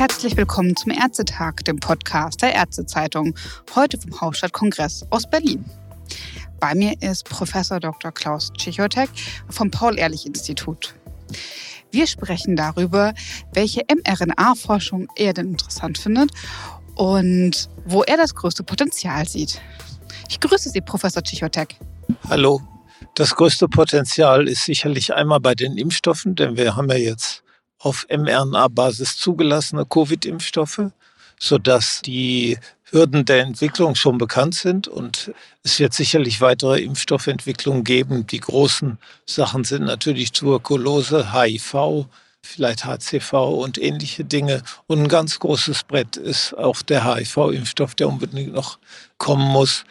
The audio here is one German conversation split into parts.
Herzlich willkommen zum Ärztetag, dem Podcast der Ärztezeitung, heute vom Hauptstadtkongress aus Berlin. Bei mir ist Professor Dr. Klaus Tschichotek vom Paul-Ehrlich-Institut. Wir sprechen darüber, welche mRNA-Forschung er denn interessant findet und wo er das größte Potenzial sieht. Ich grüße Sie, Professor Tschichotek. Hallo. Das größte Potenzial ist sicherlich einmal bei den Impfstoffen, denn wir haben ja jetzt auf mRNA-Basis zugelassene Covid-Impfstoffe, sodass die Hürden der Entwicklung schon bekannt sind und es wird sicherlich weitere Impfstoffentwicklungen geben. Die großen Sachen sind natürlich Tuberkulose, HIV, vielleicht HCV und ähnliche Dinge. Und ein ganz großes Brett ist auch der HIV-Impfstoff, der unbedingt noch kommen muss.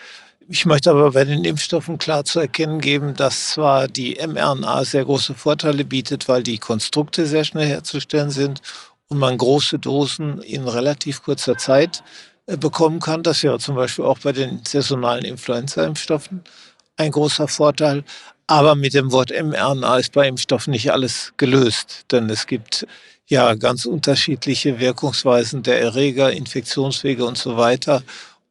Ich möchte aber bei den Impfstoffen klar zu erkennen geben, dass zwar die mRNA sehr große Vorteile bietet, weil die Konstrukte sehr schnell herzustellen sind und man große Dosen in relativ kurzer Zeit äh, bekommen kann. Das wäre zum Beispiel auch bei den saisonalen Influenza-Impfstoffen ein großer Vorteil. Aber mit dem Wort mRNA ist bei Impfstoffen nicht alles gelöst, denn es gibt ja ganz unterschiedliche Wirkungsweisen der Erreger, Infektionswege und so weiter.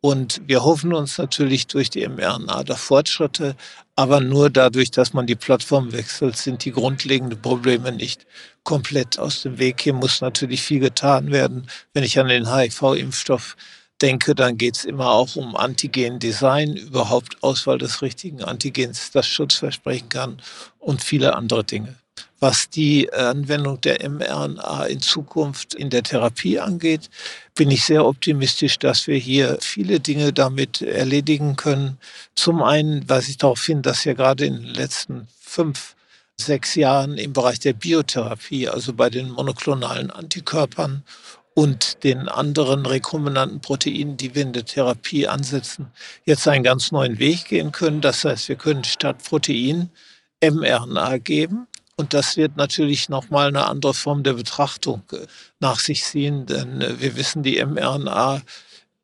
Und wir hoffen uns natürlich durch die mRNA da Fortschritte, aber nur dadurch, dass man die Plattform wechselt, sind die grundlegenden Probleme nicht komplett aus dem Weg. Hier muss natürlich viel getan werden. Wenn ich an den HIV-Impfstoff denke, dann geht es immer auch um Antigen-Design, überhaupt Auswahl des richtigen Antigens, das Schutz versprechen kann und viele andere Dinge. Was die Anwendung der mRNA in Zukunft in der Therapie angeht, bin ich sehr optimistisch, dass wir hier viele Dinge damit erledigen können. Zum einen weise ich darauf hin, dass ja gerade in den letzten fünf, sechs Jahren im Bereich der Biotherapie, also bei den monoklonalen Antikörpern und den anderen rekombinanten Proteinen, die wir in der Therapie ansetzen, jetzt einen ganz neuen Weg gehen können. Das heißt, wir können statt Protein mRNA geben und das wird natürlich nochmal eine andere Form der Betrachtung äh, nach sich ziehen, denn äh, wir wissen, die mRNA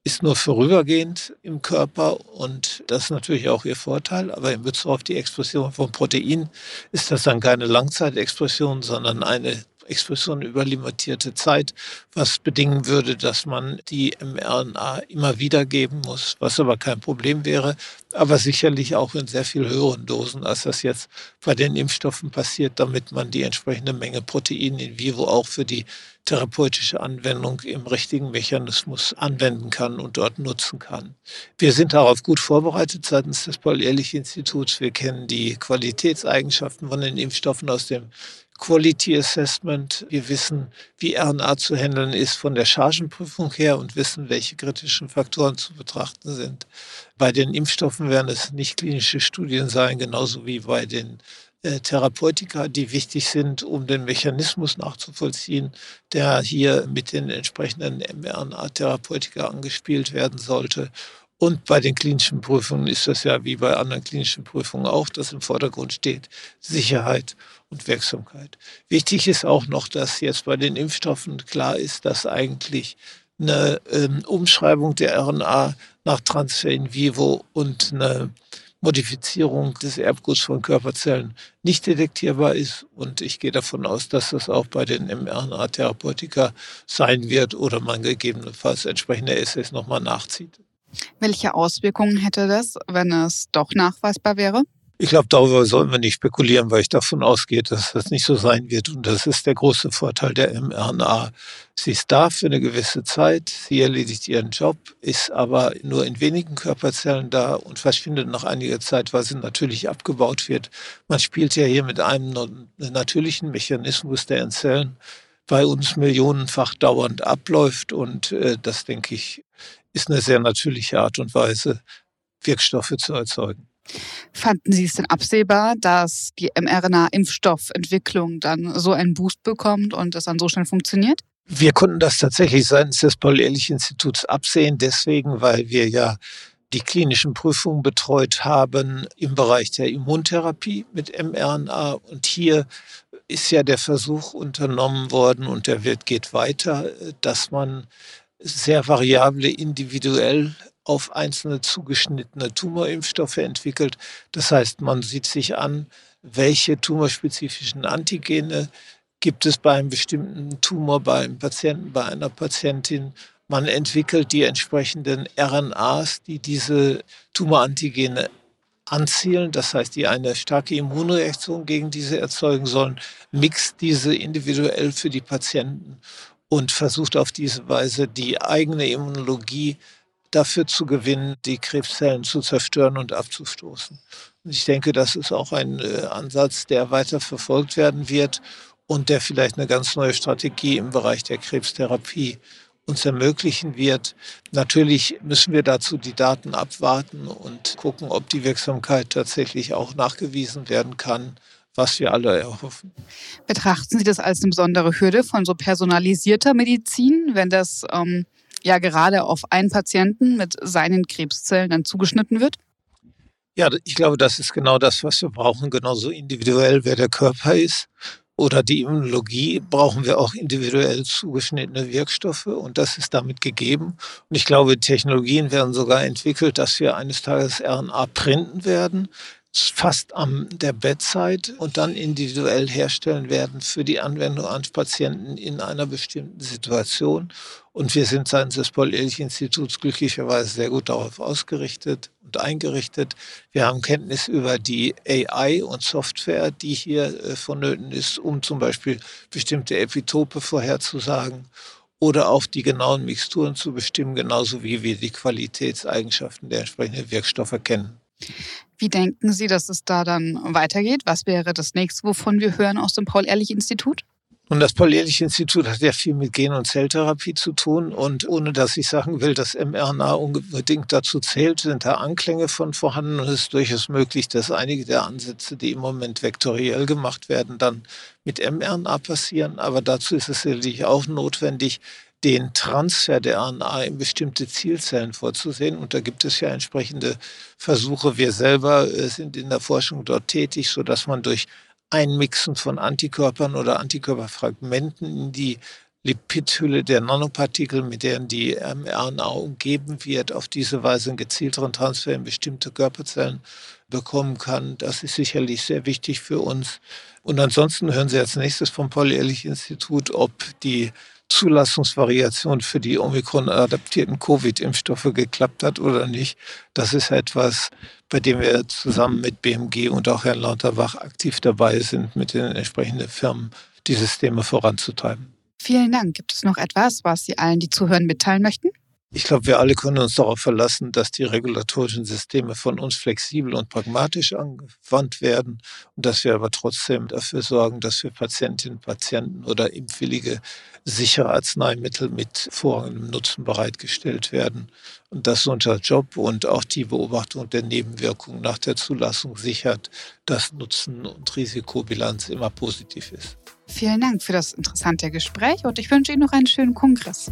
ist nur vorübergehend im Körper und das ist natürlich auch ihr Vorteil. Aber in Bezug auf die Expression von Protein ist das dann keine Langzeitexpression, sondern eine Expression über limitierte Zeit, was bedingen würde, dass man die mRNA immer wieder geben muss, was aber kein Problem wäre, aber sicherlich auch in sehr viel höheren Dosen, als das jetzt bei den Impfstoffen passiert, damit man die entsprechende Menge Protein in vivo auch für die therapeutische Anwendung im richtigen Mechanismus anwenden kann und dort nutzen kann. Wir sind darauf gut vorbereitet seitens des Paul-Ehrlich-Instituts. Wir kennen die Qualitätseigenschaften von den Impfstoffen aus dem Quality Assessment. Wir wissen, wie RNA zu handeln ist von der Chargenprüfung her und wissen, welche kritischen Faktoren zu betrachten sind. Bei den Impfstoffen werden es nicht klinische Studien sein, genauso wie bei den äh, Therapeutika, die wichtig sind, um den Mechanismus nachzuvollziehen, der hier mit den entsprechenden mRNA-Therapeutika angespielt werden sollte. Und bei den klinischen Prüfungen ist das ja wie bei anderen klinischen Prüfungen auch, dass im Vordergrund steht Sicherheit und Wirksamkeit. Wichtig ist auch noch, dass jetzt bei den Impfstoffen klar ist, dass eigentlich eine ähm, Umschreibung der RNA nach Transfer in vivo und eine Modifizierung des Erbguts von Körperzellen nicht detektierbar ist. Und ich gehe davon aus, dass das auch bei den mRNA-Therapeutika sein wird oder man gegebenenfalls entsprechende Essays nochmal nachzieht. Welche Auswirkungen hätte das, wenn es doch nachweisbar wäre? Ich glaube, darüber sollen wir nicht spekulieren, weil ich davon ausgehe, dass das nicht so sein wird. Und das ist der große Vorteil der mRNA. Sie ist da für eine gewisse Zeit, sie erledigt ihren Job, ist aber nur in wenigen Körperzellen da und verschwindet nach einiger Zeit, weil sie natürlich abgebaut wird. Man spielt ja hier mit einem natürlichen Mechanismus, der in Zellen bei uns millionenfach dauernd abläuft. Und äh, das, denke ich, ist eine sehr natürliche Art und Weise, Wirkstoffe zu erzeugen. Fanden Sie es denn absehbar, dass die mRNA-Impfstoffentwicklung dann so einen Boost bekommt und es dann so schnell funktioniert? Wir konnten das tatsächlich seitens des Paul-Ehrlich-Instituts absehen, deswegen, weil wir ja die klinischen Prüfungen betreut haben im Bereich der Immuntherapie mit mRNA. Und hier ist ja der Versuch unternommen worden und der wird geht weiter, dass man sehr variable, individuell auf einzelne zugeschnittene Tumorimpfstoffe entwickelt. Das heißt, man sieht sich an, welche tumorspezifischen Antigene gibt es bei einem bestimmten Tumor, bei einem Patienten, bei einer Patientin. Man entwickelt die entsprechenden RNAs, die diese Tumorantigene anzielen, das heißt, die eine starke Immunreaktion gegen diese erzeugen sollen, mixt diese individuell für die Patienten und versucht auf diese Weise die eigene Immunologie dafür zu gewinnen, die Krebszellen zu zerstören und abzustoßen. Und ich denke, das ist auch ein äh, Ansatz, der weiter verfolgt werden wird und der vielleicht eine ganz neue Strategie im Bereich der Krebstherapie uns ermöglichen wird. Natürlich müssen wir dazu die Daten abwarten und gucken, ob die Wirksamkeit tatsächlich auch nachgewiesen werden kann, was wir alle erhoffen. Betrachten Sie das als eine besondere Hürde von so personalisierter Medizin, wenn das ähm, ja gerade auf einen Patienten mit seinen Krebszellen dann zugeschnitten wird? Ja, ich glaube, das ist genau das, was wir brauchen, genauso individuell, wer der Körper ist oder die Immunologie brauchen wir auch individuell zugeschnittene Wirkstoffe und das ist damit gegeben. Und ich glaube, Technologien werden sogar entwickelt, dass wir eines Tages RNA printen werden, fast am der Bedside und dann individuell herstellen werden für die Anwendung an Patienten in einer bestimmten Situation. Und wir sind seitens des Paul-Ehrlich-Instituts glücklicherweise sehr gut darauf ausgerichtet und eingerichtet. Wir haben Kenntnis über die AI und Software, die hier äh, vonnöten ist, um zum Beispiel bestimmte Epitope vorherzusagen oder auch die genauen Mixturen zu bestimmen, genauso wie wir die Qualitätseigenschaften der entsprechenden Wirkstoffe kennen. Wie denken Sie, dass es da dann weitergeht? Was wäre das nächste, wovon wir hören aus dem Paul-Ehrlich-Institut? Und das Paul-Ehrlich-Institut hat ja viel mit Gen- und Zelltherapie zu tun. Und ohne dass ich sagen will, dass mRNA unbedingt dazu zählt, sind da Anklänge von vorhanden. Und es ist durchaus möglich, dass einige der Ansätze, die im Moment vektoriell gemacht werden, dann mit mRNA passieren. Aber dazu ist es sicherlich auch notwendig, den Transfer der RNA in bestimmte Zielzellen vorzusehen. Und da gibt es ja entsprechende Versuche. Wir selber äh, sind in der Forschung dort tätig, sodass man durch Einmixen von Antikörpern oder Antikörperfragmenten in die Lipidhülle der Nanopartikel, mit denen die mRNA umgeben wird, auf diese Weise einen gezielteren Transfer in bestimmte Körperzellen bekommen kann. Das ist sicherlich sehr wichtig für uns. Und ansonsten hören Sie als nächstes vom Paul-Ehrlich-Institut, ob die Zulassungsvariation für die Omikron-adaptierten Covid-Impfstoffe geklappt hat oder nicht. Das ist etwas, bei dem wir zusammen mit BMG und auch Herrn Lauterbach aktiv dabei sind, mit den entsprechenden Firmen die Systeme voranzutreiben. Vielen Dank. Gibt es noch etwas, was Sie allen, die zuhören, mitteilen möchten? Ich glaube, wir alle können uns darauf verlassen, dass die regulatorischen Systeme von uns flexibel und pragmatisch angewandt werden und dass wir aber trotzdem dafür sorgen, dass für Patientinnen, Patienten oder Impfwillige sichere Arzneimittel mit vorrangigem Nutzen bereitgestellt werden. Und das ist unser Job und auch die Beobachtung der Nebenwirkungen nach der Zulassung sichert, dass Nutzen und Risikobilanz immer positiv ist. Vielen Dank für das interessante Gespräch und ich wünsche Ihnen noch einen schönen Kongress.